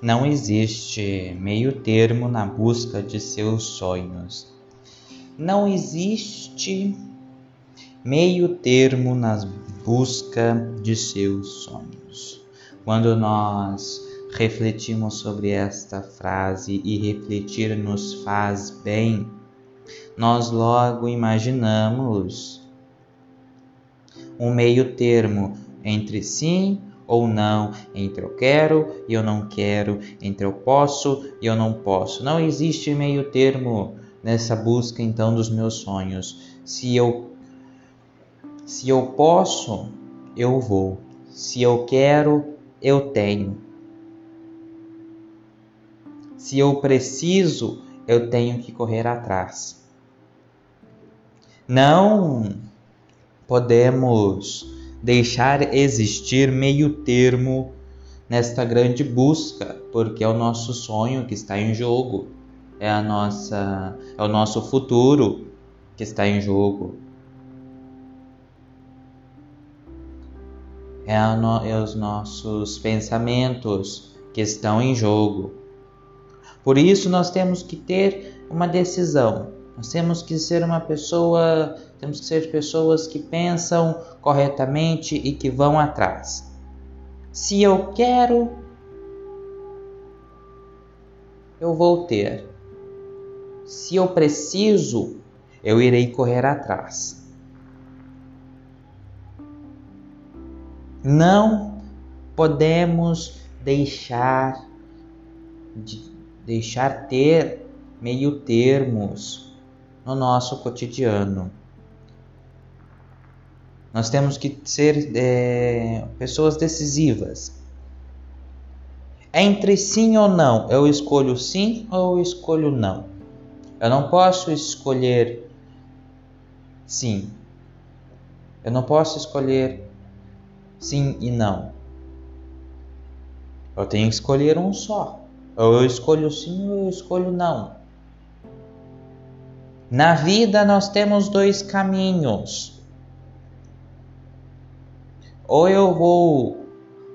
Não existe meio termo na busca de seus sonhos. Não existe meio termo na busca de seus sonhos. Quando nós refletimos sobre esta frase e refletir nos faz bem, nós logo imaginamos um meio termo entre sim ou não, entre eu quero e eu não quero, entre eu posso e eu não posso. Não existe meio termo nessa busca então dos meus sonhos. Se eu se eu posso, eu vou. Se eu quero, eu tenho. Se eu preciso, eu tenho que correr atrás. Não podemos deixar existir meio termo nesta grande busca, porque é o nosso sonho que está em jogo, é a nossa, é o nosso futuro que está em jogo. É, no, é os nossos pensamentos que estão em jogo. Por isso nós temos que ter uma decisão. Nós temos que ser uma pessoa temos que ser pessoas que pensam corretamente e que vão atrás. Se eu quero, eu vou ter. Se eu preciso, eu irei correr atrás. Não podemos deixar de deixar ter meio termos no nosso cotidiano. Nós temos que ser é, pessoas decisivas. Entre sim ou não. Eu escolho sim ou eu escolho não. Eu não posso escolher sim. Eu não posso escolher sim e não. Eu tenho que escolher um só. Ou eu escolho sim ou eu escolho não. Na vida nós temos dois caminhos ou eu vou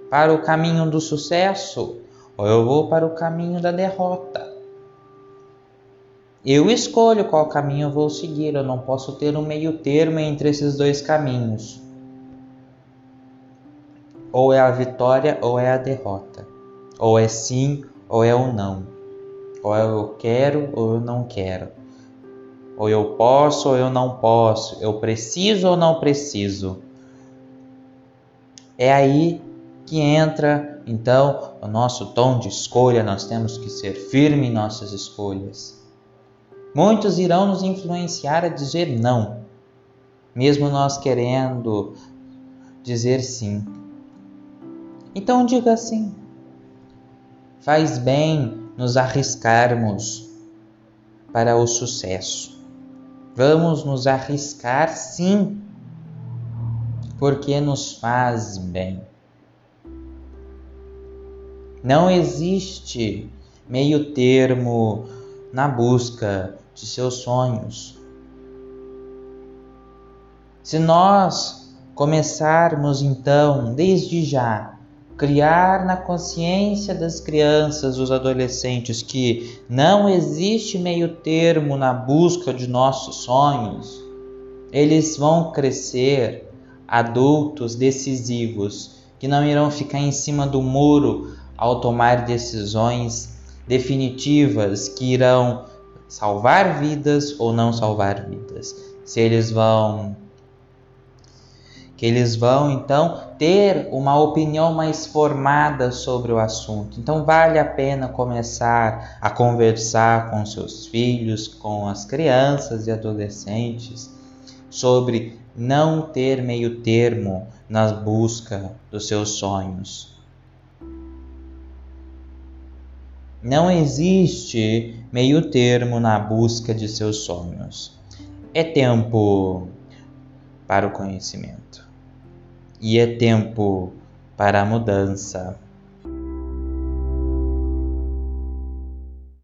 para o caminho do sucesso, ou eu vou para o caminho da derrota. Eu escolho qual caminho eu vou seguir, eu não posso ter um meio termo entre esses dois caminhos. Ou é a vitória ou é a derrota. Ou é sim ou é o não. Ou eu quero ou eu não quero. Ou eu posso ou eu não posso. Eu preciso ou não preciso. É aí que entra então o nosso tom de escolha, nós temos que ser firme em nossas escolhas. Muitos irão nos influenciar a dizer não, mesmo nós querendo dizer sim. Então diga sim. Faz bem nos arriscarmos para o sucesso. Vamos nos arriscar sim porque nos faz bem. Não existe meio termo na busca de seus sonhos. Se nós começarmos então, desde já, criar na consciência das crianças, dos adolescentes, que não existe meio termo na busca de nossos sonhos, eles vão crescer adultos decisivos que não irão ficar em cima do muro ao tomar decisões definitivas que irão salvar vidas ou não salvar vidas. Se eles vão que eles vão então ter uma opinião mais formada sobre o assunto. Então vale a pena começar a conversar com seus filhos, com as crianças e adolescentes sobre não ter meio termo na busca dos seus sonhos. Não existe meio termo na busca de seus sonhos. É tempo para o conhecimento e é tempo para a mudança.